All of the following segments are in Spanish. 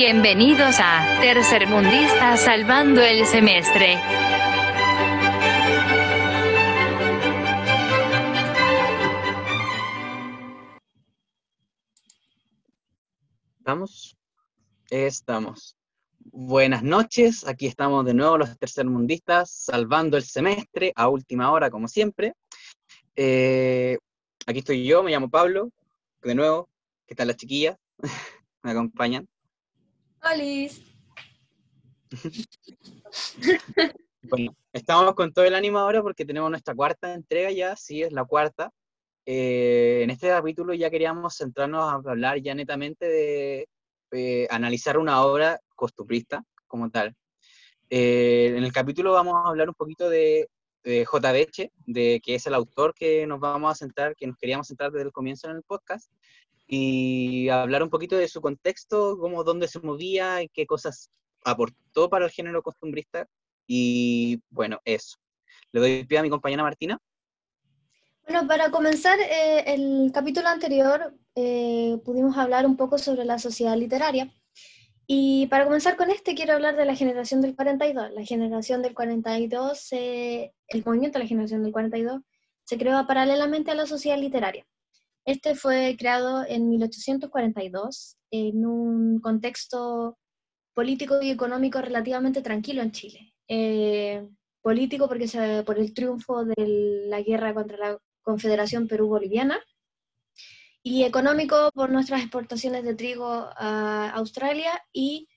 Bienvenidos a Tercermundista Salvando el Semestre. ¿Estamos? Estamos. Buenas noches, aquí estamos de nuevo los tercermundistas salvando el semestre a última hora como siempre. Eh, aquí estoy yo, me llamo Pablo, de nuevo, ¿qué tal las chiquillas? ¿Me acompañan? Bueno, estamos con todo el ánimo ahora porque tenemos nuestra cuarta entrega ya, sí, es la cuarta. Eh, en este capítulo ya queríamos centrarnos a hablar ya netamente de eh, analizar una obra costumbrista como tal. Eh, en el capítulo vamos a hablar un poquito de, de J. Beche, de que es el autor que nos vamos a centrar, que nos queríamos centrar desde el comienzo en el podcast, y hablar un poquito de su contexto, cómo, dónde se movía y qué cosas aportó para el género costumbrista. Y bueno, eso. Le doy pie a mi compañera Martina. Bueno, para comenzar, eh, el capítulo anterior eh, pudimos hablar un poco sobre la sociedad literaria. Y para comenzar con este, quiero hablar de la generación del 42. La generación del 42, el movimiento de la generación del 42 se creó paralelamente a la sociedad literaria. Este fue creado en 1842 en un contexto político y económico relativamente tranquilo en Chile. Eh, político porque se, por el triunfo de la guerra contra la Confederación Perú-Boliviana, y económico por nuestras exportaciones de trigo a Australia y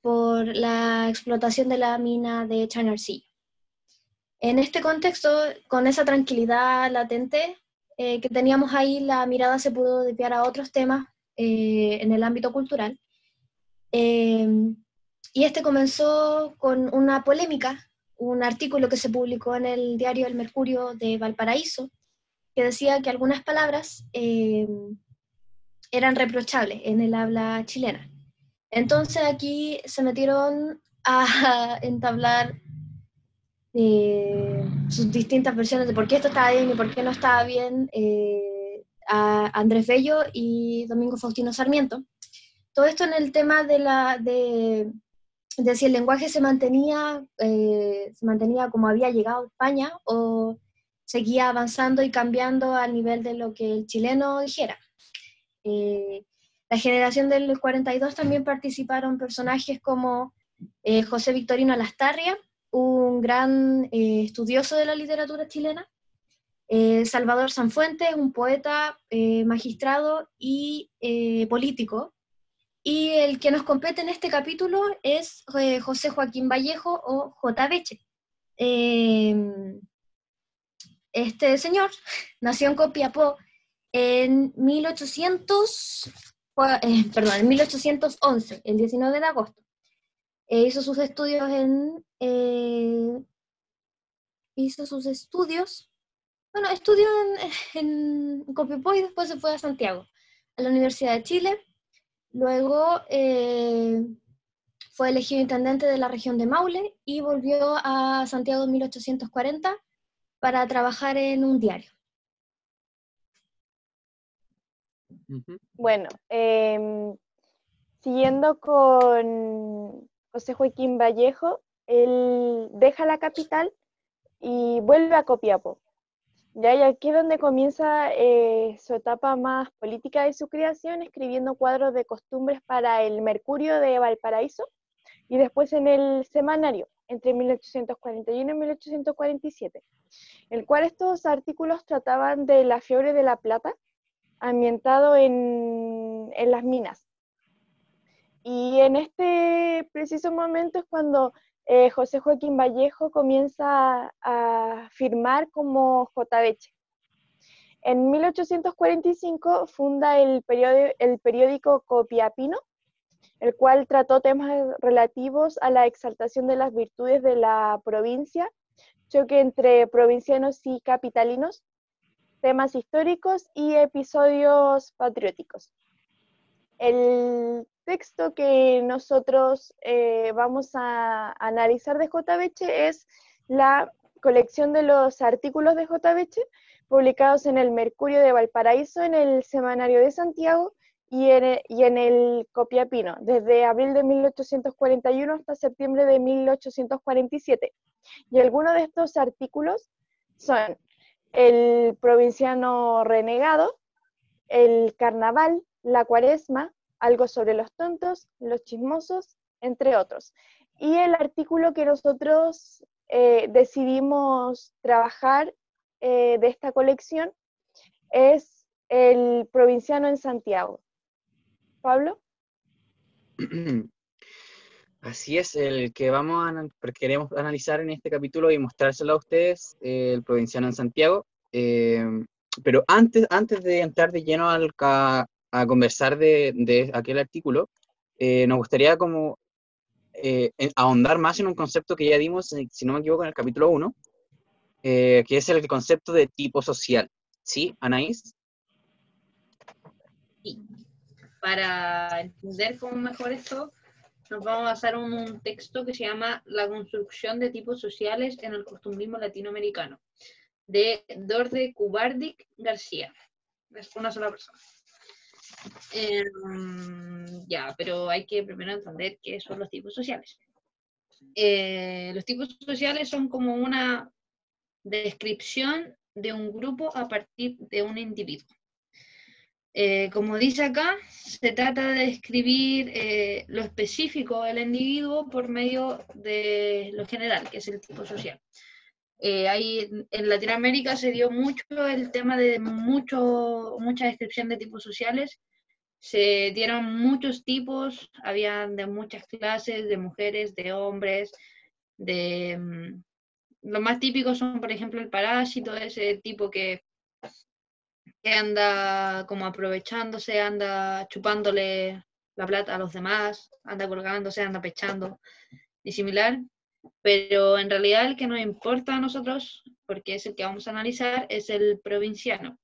por la explotación de la mina de Chanarcillo. En este contexto, con esa tranquilidad latente eh, que teníamos ahí, la mirada se pudo desviar a otros temas eh, en el ámbito cultural. Eh, y este comenzó con una polémica, un artículo que se publicó en el diario El Mercurio de Valparaíso, que decía que algunas palabras eh, eran reprochables en el habla chilena. Entonces aquí se metieron a entablar eh, sus distintas versiones de por qué esto estaba bien y por qué no estaba bien eh, Andrés Bello y Domingo Faustino Sarmiento. Todo esto en el tema de, la, de, de si el lenguaje se mantenía, se mantenía como había llegado a España o seguía avanzando y cambiando al nivel de lo que el chileno dijera. Eh, la generación del 42 también participaron personajes como eh, José Victorino Alastarria, un gran eh, estudioso de la literatura chilena, Salvador Sanfuentes, un poeta, magistrado y político. Y el que nos compete en este capítulo es José Joaquín Vallejo o J. Beche. Este señor nació en Copiapó en 1800, eh, perdón, en 1811, el 19 de agosto. E hizo sus estudios en, eh, hizo sus estudios, bueno, estudió en, Copiapó y después se fue a Santiago, a la Universidad de Chile. Luego eh, fue elegido intendente de la región de Maule y volvió a Santiago en 1840 para trabajar en un diario. Bueno, em, siguiendo con José Joaquín Vallejo, él deja la capital y vuelve a Copiapó. Ya, y aquí es donde comienza eh, su etapa más política de su creación, escribiendo cuadros de costumbres para el Mercurio de Valparaíso y después en el Semanario, entre 1841 y 1847, el cual estos artículos trataban de la fiebre de la plata, ambientado en, las minas. Y en este preciso momento es cuando eh, José Joaquín Vallejo comienza a, firmar como JBH. En 1845 funda el, el periódico Copiapino, el cual trató temas relativos a la exaltación de las virtudes de la provincia, choque entre provincianos y capitalinos, temas históricos y episodios patrióticos. El texto que nosotros eh, vamos a analizar de JBH es la colección de los artículos de JBH publicados en el Mercurio de Valparaíso, en el Semanario de Santiago y en, el, y en el Copiapino, desde abril de 1841 hasta septiembre de 1847. Y algunos de estos artículos son el provinciano renegado, el carnaval, la cuaresma, algo sobre los tontos, los chismosos, entre otros. Y el artículo que nosotros eh, decidimos trabajar eh, de esta colección es el provinciano en Santiago. Pablo. Así es, el que vamos a queremos analizar en este capítulo y mostrárselo a ustedes, eh, el provinciano en Santiago. Pero antes, antes de entrar de lleno al, a, conversar de, aquel artículo, eh, nos gustaría como ahondar más en un concepto que ya dimos, si no me equivoco, en el capítulo 1, que es el concepto de tipo social. ¿Sí, Anaís? Sí. Para entender cómo mejor esto, nos vamos a basar en un texto que se llama La construcción de tipos sociales en el costumbrismo latinoamericano, de Dorde Cubardic García. Es una sola persona. Em, ya, pero hay que primero entender qué son los tipos sociales. Eh, los tipos sociales son como una descripción de un grupo a partir de un individuo. Eh, como dice acá, se trata de describir eh, lo específico del individuo por medio de lo general, que es el tipo social. Eh, en Latinoamérica se dio mucho el tema de mucho, mucha descripción de tipos sociales. Se dieron muchos tipos, había de muchas clases, de mujeres, de hombres, de... Mm, los más típicos son, por ejemplo, el parásito, ese tipo que que anda como aprovechándose, anda chupándole la plata a los demás, anda colgándose, anda pechando y similar. Pero en realidad el que nos importa a nosotros, porque es el que vamos a analizar, es el provinciano.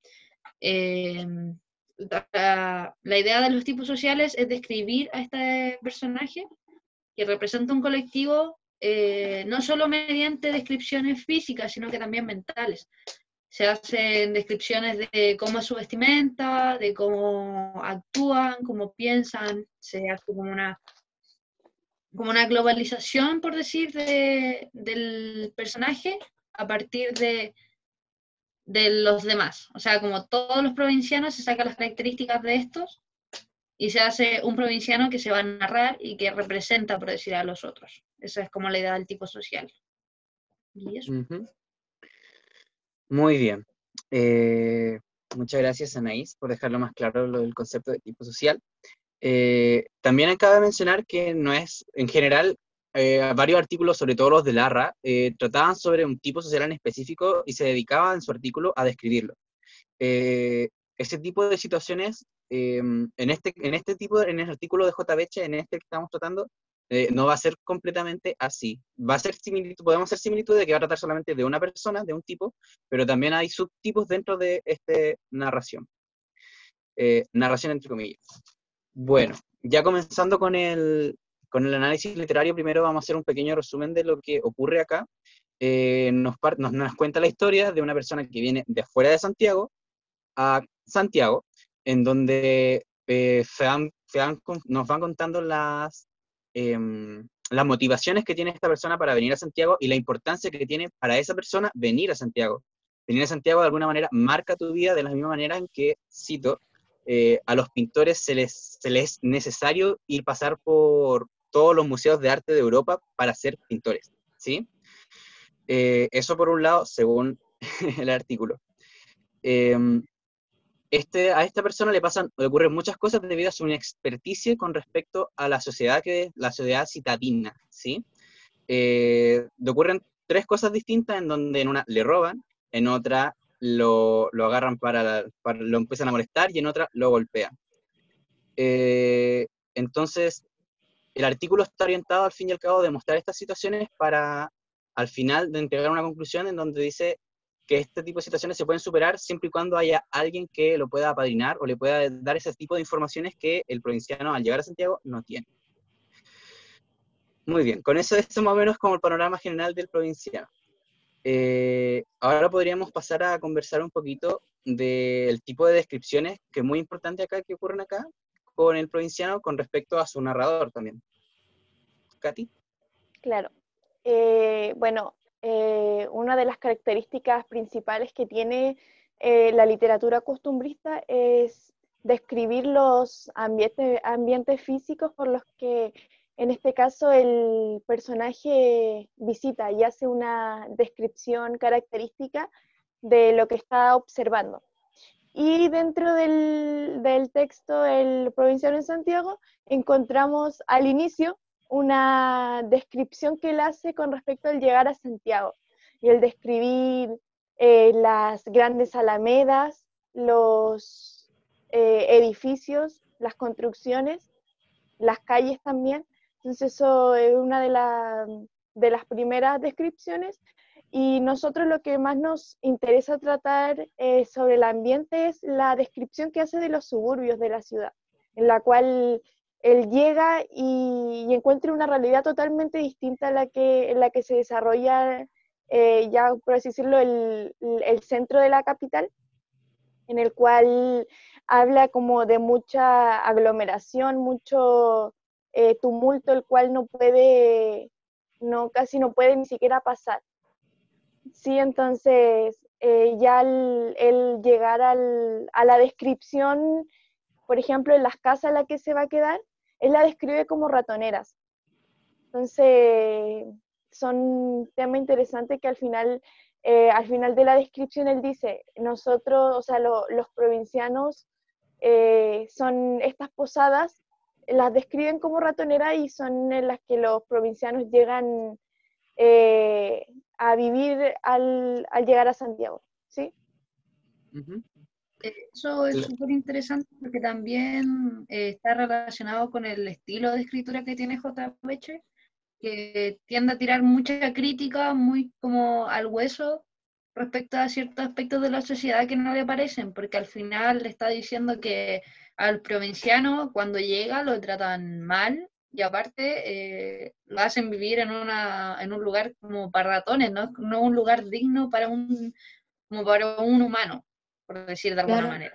Em, la, idea de los tipos sociales es describir a este personaje que representa un colectivo eh, no solo mediante descripciones físicas, sino que también mentales se hacen descripciones de cómo es su vestimenta, de cómo actúan, cómo piensan, se hace como una, como una globalización, por decir, del personaje a partir de, de los demás. O sea, como todos los provincianos se sacan las características de estos y se hace un provinciano que se va a narrar y que representa, por decir, a los otros. Esa es como la idea del tipo social. Y eso. Muy bien. Eh, muchas gracias, Anaís, por dejarlo más claro lo del concepto de tipo social. Eh, también acaba de mencionar que no es, en general, eh, varios artículos, sobre todo los de Larra, trataban sobre un tipo social en específico y se dedicaban en su artículo a describirlo. ese tipo de situaciones, en, este, en este tipo, en el artículo de JBH, en este que estamos tratando, eh, no va a ser completamente así. Va a ser similitud, podemos hacer similitud de que va a tratar solamente de una persona, de un tipo, pero también hay subtipos dentro de esta narración. Eh, narración entre comillas. Bueno, ya comenzando con el, con el análisis literario, primero vamos a hacer un pequeño resumen de lo que ocurre acá. Eh, nos, nos, nos, cuenta la historia de una persona que viene de fuera de Santiago a Santiago, en donde nos van contando las Em, las motivaciones que tiene esta persona para venir a Santiago y la importancia que tiene para esa persona venir a Santiago. Venir a Santiago de alguna manera marca tu vida de la misma manera en que, cito, eh, a los pintores se les, se les es necesario ir pasar por todos los museos de arte de Europa para ser pintores, ¿sí? Eh, eso por un lado, según el artículo. Em, este, a esta persona le pasan, le ocurren muchas cosas debido a su experticia con respecto a la sociedad que la sociedad citadina, ¿sí? Eh, le ocurren tres cosas distintas en donde en una le roban, en otra lo, agarran para, lo empiezan a molestar y en otra lo golpean. Eh, entonces, el artículo está orientado al fin y al cabo a demostrar estas situaciones para al final de entregar una conclusión en donde dice que este tipo de situaciones se pueden superar siempre y cuando haya alguien que lo pueda apadrinar o le pueda dar ese tipo de informaciones que el provinciano al llegar a Santiago no tiene. Muy bien, con eso es más o menos como el panorama general del provinciano. Eh, ahora podríamos pasar a conversar un poquito del tipo de descripciones que es muy importante acá, que ocurren acá, con el provinciano con respecto a su narrador también. Katy. Claro. Eh, bueno, eh, una de las características principales que tiene la literatura costumbrista es describir los ambientes físicos por los que en este caso el personaje visita y hace una descripción característica de lo que está observando. Y dentro del, del texto El provinciano en Santiago encontramos al inicio una descripción que él hace con respecto al llegar a Santiago y el describir eh, las grandes alamedas, los eh, edificios, las construcciones, las calles también. Entonces eso es una de, de las primeras descripciones. Y nosotros lo que más nos interesa tratar eh, sobre el ambiente es la descripción que hace de los suburbios de la ciudad, en la cual él llega y, encuentra una realidad totalmente distinta a la que, en la que se desarrolla, eh, ya por así decirlo, el, centro de la capital, en el cual habla como de mucha aglomeración, mucho eh, tumulto, el cual no puede, no, casi no puede ni siquiera pasar. Sí, entonces eh, ya el, llegar al, a la descripción, por ejemplo, en las casas en las que se va a quedar, él la describe como ratoneras. Entonces, son temas interesantes que al final, eh, al final de la descripción él dice, nosotros, o sea, los provincianos son estas posadas, las describen como ratoneras y son en las que los provincianos llegan eh, a vivir al, llegar a Santiago, ¿sí? Eso es súper interesante porque también eh, está relacionado con el estilo de escritura que tiene J. Becher, que tiende a tirar mucha crítica muy como al hueso respecto a ciertos aspectos de la sociedad que no le parecen, porque al final le está diciendo que al provinciano cuando llega lo tratan mal y aparte eh, lo hacen vivir en, una, en un lugar como para ratones, ¿no? no un lugar digno para un, como para un humano por decir de alguna manera.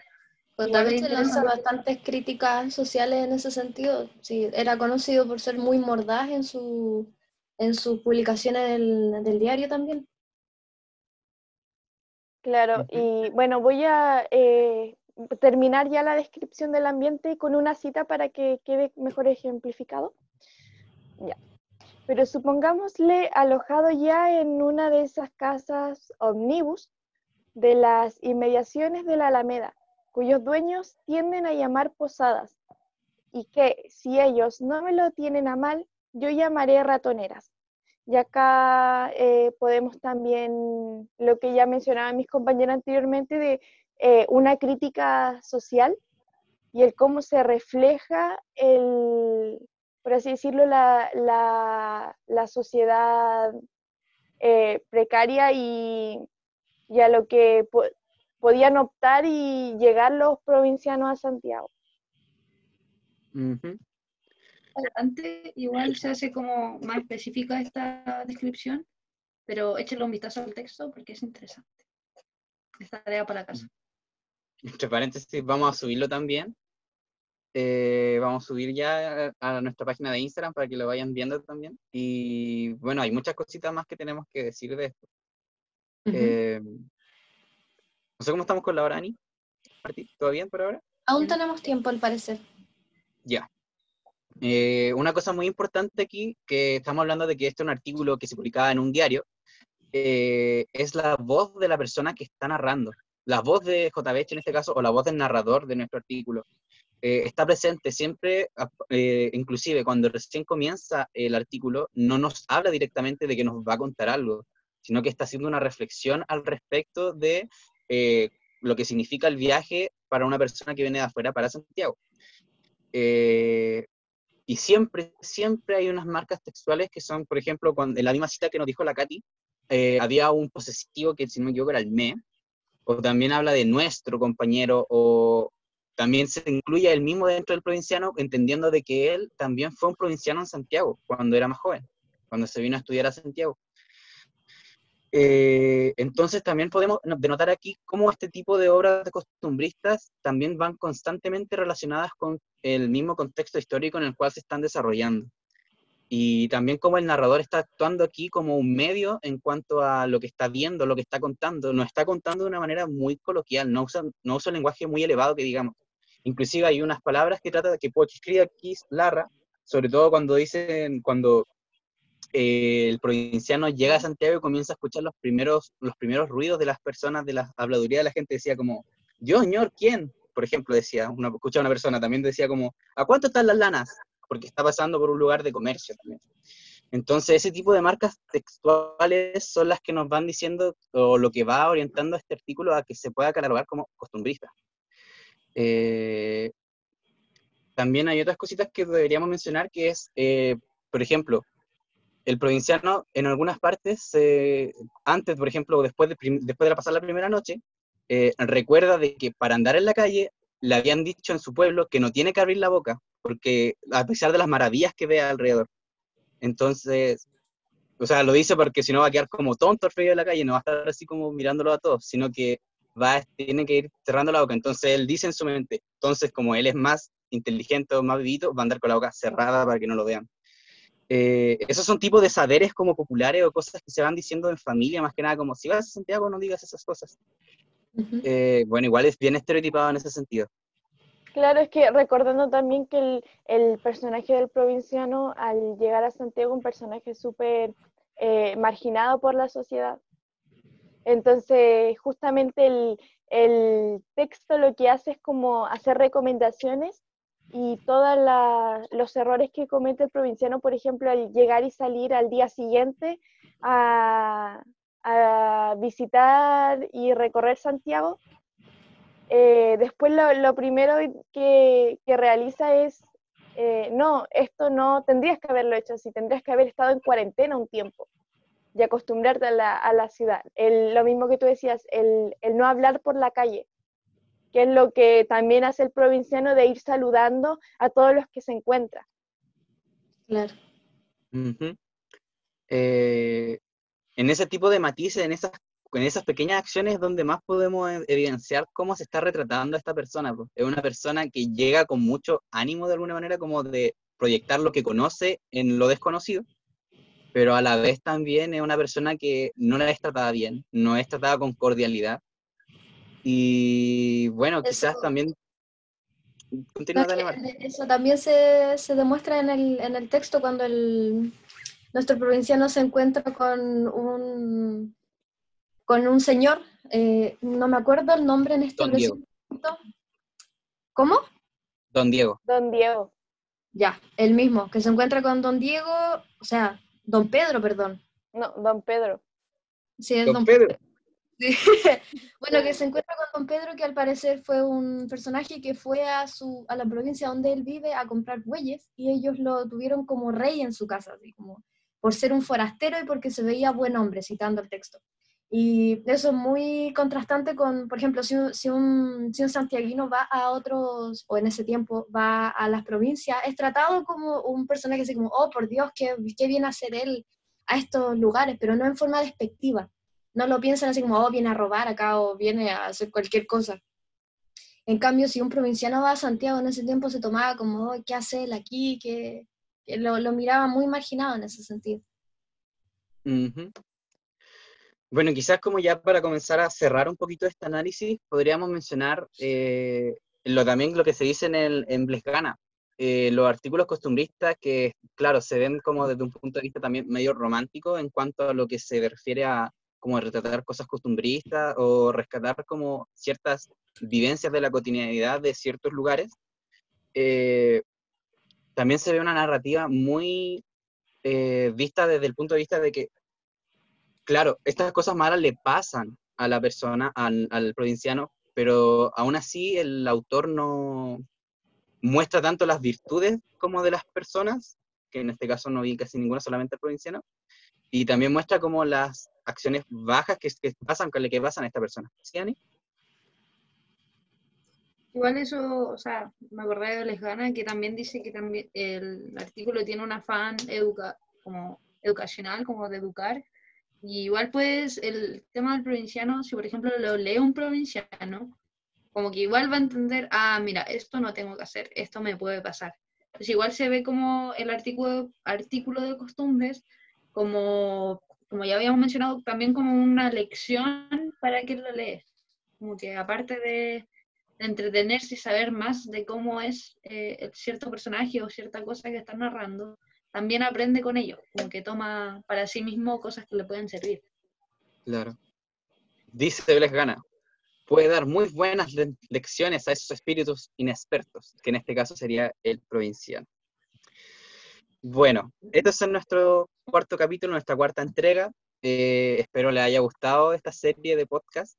Pues lanza bastantes críticas sociales en ese sentido. Sí, era conocido por ser muy mordaz en, su, en sus publicaciones del, diario también. Claro, y bueno, voy a eh, terminar ya la descripción del ambiente con una cita para que quede mejor ejemplificado. Ya. Pero supongámosle alojado ya en una de esas casas omnibus de las inmediaciones de la Alameda, cuyos dueños tienden a llamar posadas, y que si ellos no me lo tienen a mal, yo llamaré ratoneras. Y acá eh, podemos también, lo que ya mencionaban mis compañeros anteriormente, de eh, una crítica social y el cómo se refleja el, por así decirlo, la, la, sociedad eh, precaria y, y a lo que podían optar y llegar los provincianos a Santiago. Antes igual se hace como más específica esta descripción, pero échale un vistazo al texto porque es interesante. Esta tarea para casa. Entre paréntesis, vamos a subirlo también. Eh, vamos a subir ya a nuestra página de Instagram para que lo vayan viendo también. Y bueno, hay muchas cositas más que tenemos que decir de esto. Eh, no sé cómo estamos con la hora, Ani. ¿Todo bien por ahora? Aún tenemos tiempo, al parecer. Ya. Eh, una cosa muy importante aquí, que estamos hablando de que este es un artículo que se publicaba en un diario, eh, es la voz de la persona que está narrando. La voz de JBH en este caso, o la voz del narrador de nuestro artículo, está presente siempre, inclusive cuando recién comienza el artículo, no nos habla directamente de que nos va a contar algo, sino que está haciendo una reflexión al respecto de eh, lo que significa el viaje para una persona que viene de afuera para Santiago. Eh, y siempre, siempre hay unas marcas textuales que son, por ejemplo, cuando, en la misma cita que nos dijo la Katy, eh, había un posesivo que, si no me equivoco, era el me, o también habla de nuestro compañero, o también se incluye el mismo dentro del provinciano, entendiendo de que él también fue un provinciano en Santiago, cuando era más joven, cuando se vino a estudiar a Santiago. Eh, entonces también podemos denotar aquí cómo este tipo de obras costumbristas también van constantemente relacionadas con el mismo contexto histórico en el cual se están desarrollando. Y también cómo el narrador está actuando aquí como un medio en cuanto a lo que está viendo, lo que está contando. Nos está contando de una manera muy coloquial, no usa, no usa un lenguaje muy elevado que digamos. Inclusive hay unas palabras que trata que, que escribe aquí Larra, sobre todo cuando dicen, cuando eh, el provinciano llega a Santiago y comienza a escuchar los primeros, los primeros ruidos de las personas, de la habladuría de la gente, decía como, yo, señor, ¿quién? Por ejemplo, decía, una, escucha una persona, también decía como, ¿a cuánto están las lanas? Porque está pasando por un lugar de comercio también. Entonces, ese tipo de marcas textuales son las que nos van diciendo, o lo que va orientando a este artículo a que se pueda catalogar como costumbrista. Eh, también hay otras cositas que deberíamos mencionar, que es, eh, por ejemplo, el provinciano en algunas partes, antes, por ejemplo, después de, después de pasar la primera noche, eh, recuerda de que para andar en la calle le habían dicho en su pueblo que no tiene que abrir la boca, porque a pesar de las maravillas que ve alrededor. Entonces, o sea, lo dice porque si no va a quedar como tonto el frío de la calle, no va a estar así como mirándolo a todos, sino que va, tiene que ir cerrando la boca. Entonces él dice en su mente, entonces como él es más inteligente o más vivito, va a andar con la boca cerrada para que no lo vean. Eh, esos son tipos de saberes como populares o cosas que se van diciendo en familia, más que nada como si vas a Santiago no digas esas cosas. Eh, bueno, igual es bien estereotipado en ese sentido. Claro, es que recordando también que el, el personaje del provinciano al llegar a Santiago, un personaje súper eh, marginado por la sociedad. Entonces, justamente el, el texto lo que hace es como hacer recomendaciones y todos los errores que comete el provinciano, por ejemplo, al llegar y salir al día siguiente a, visitar y recorrer Santiago, eh, después lo, primero que, realiza es, eh, no, esto no tendrías que haberlo hecho así, tendrías que haber estado en cuarentena un tiempo y acostumbrarte a la, ciudad. lo mismo que tú decías, el, el no hablar por la calle que es lo que también hace el provinciano de ir saludando a todos los que se encuentra. Claro. Eh, en ese tipo de matices, en esas, en esas pequeñas acciones donde más podemos e, evidenciar cómo se está retratando a esta persona. Es una persona que llega con mucho ánimo de alguna manera, como de proyectar lo que conoce en lo desconocido, pero a la vez también es una persona que no la es tratada bien, no es tratada con cordialidad, y bueno, quizás también... eso también se, se demuestra en el, en el, texto cuando el, nuestro provinciano se encuentra con un, con un señor, eh, no me acuerdo el nombre en este Don ¿Cómo? Don Diego. Don Diego. Ya, el mismo, que se encuentra con Don Diego, o sea, Don Pedro, perdón. No, Don Pedro. Sí, es Don, Pedro. bueno, que se encuentra con Don Pedro, que al parecer fue un personaje que fue a, su, a la provincia donde él vive a comprar bueyes y ellos lo tuvieron como rey en su casa, así como por ser un forastero y porque se veía buen hombre, citando el texto. Y eso es muy contrastante con, por ejemplo, si un, si un, si un santiaguino va a otros, o en ese tiempo va a las provincias, es tratado como un personaje así como, oh, por Dios, qué, qué viene a hacer él a estos lugares, pero no en forma despectiva no lo piensan así como, oh, viene a robar acá o viene a hacer cualquier cosa. En cambio, si un provinciano va a Santiago en ese tiempo se tomaba como, oh, ¿qué hace él aquí? Que, lo, lo, miraba muy marginado en ese sentido. Bueno, quizás como ya para comenzar a cerrar un poquito este análisis, podríamos mencionar eh, lo, también lo que se dice en, el, Blesgana, eh, los artículos costumbristas que, claro, se ven como desde un punto de vista también medio romántico en cuanto a lo que se refiere a, como retratar cosas costumbristas o rescatar como ciertas vivencias de la cotidianidad de ciertos lugares, eh, también se ve una narrativa muy eh, vista desde el punto de vista de que, claro, estas cosas malas le pasan a la persona, al, provinciano, pero aún así el autor no muestra tanto las virtudes como de las personas, que en este caso no vi casi ninguna, solamente el provinciano, y también muestra como las acciones bajas que, pasan con le que pasan a esta persona. ¿Sí? Igual eso, o sea, me acordé de Lesgana que también dice que también el artículo tiene un afán educa como educacional, como de educar, Y igual pues el tema del provinciano, si por ejemplo lo lee un provinciano, como que igual va a entender, ah, mira, esto no tengo que hacer, esto me puede pasar. Entonces igual se ve como el artículo, artículo de costumbres, como, como ya habíamos mencionado, también como una lección para quien lo lee. Como que aparte de entretenerse y saber más de cómo es eh, cierto personaje o cierta cosa que está narrando, también aprende con ello, como toma para sí mismo cosas que le pueden servir. Claro. Dice Blaise Gana, puede dar muy buenas le- lecciones a esos espíritus inexpertos, que en este caso sería el provinciano. Bueno, este es nuestro cuarto capítulo, nuestra cuarta entrega. Eh, espero les haya gustado esta serie de podcast.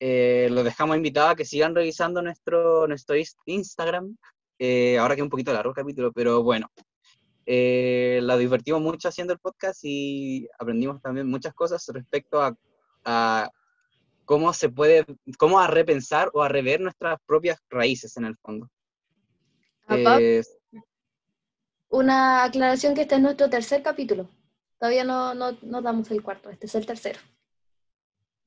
Eh, los dejamos invitados a que sigan revisando nuestro, nuestro Instagram. Eh, ahora que es un poquito largo el capítulo, pero bueno. Eh, la divertimos mucho haciendo el podcast y aprendimos también muchas cosas respecto a, a cómo se puede, cómo a repensar o a rever nuestras propias raíces en el fondo. Aparte, Eh, Una aclaración que este es nuestro tercer capítulo. Todavía no, no, no damos el cuarto, este es el tercero.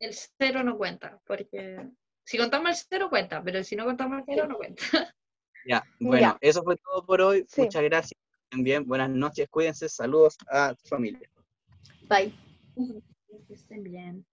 El cero no cuenta, porque si contamos el cero cuenta, pero si no contamos el cero no cuenta. ya, bueno, Ya. eso fue todo por hoy. Sí. Muchas gracias. Estén Bien, buenas noches, cuídense, saludos a su familia. Bye. Que estén bien.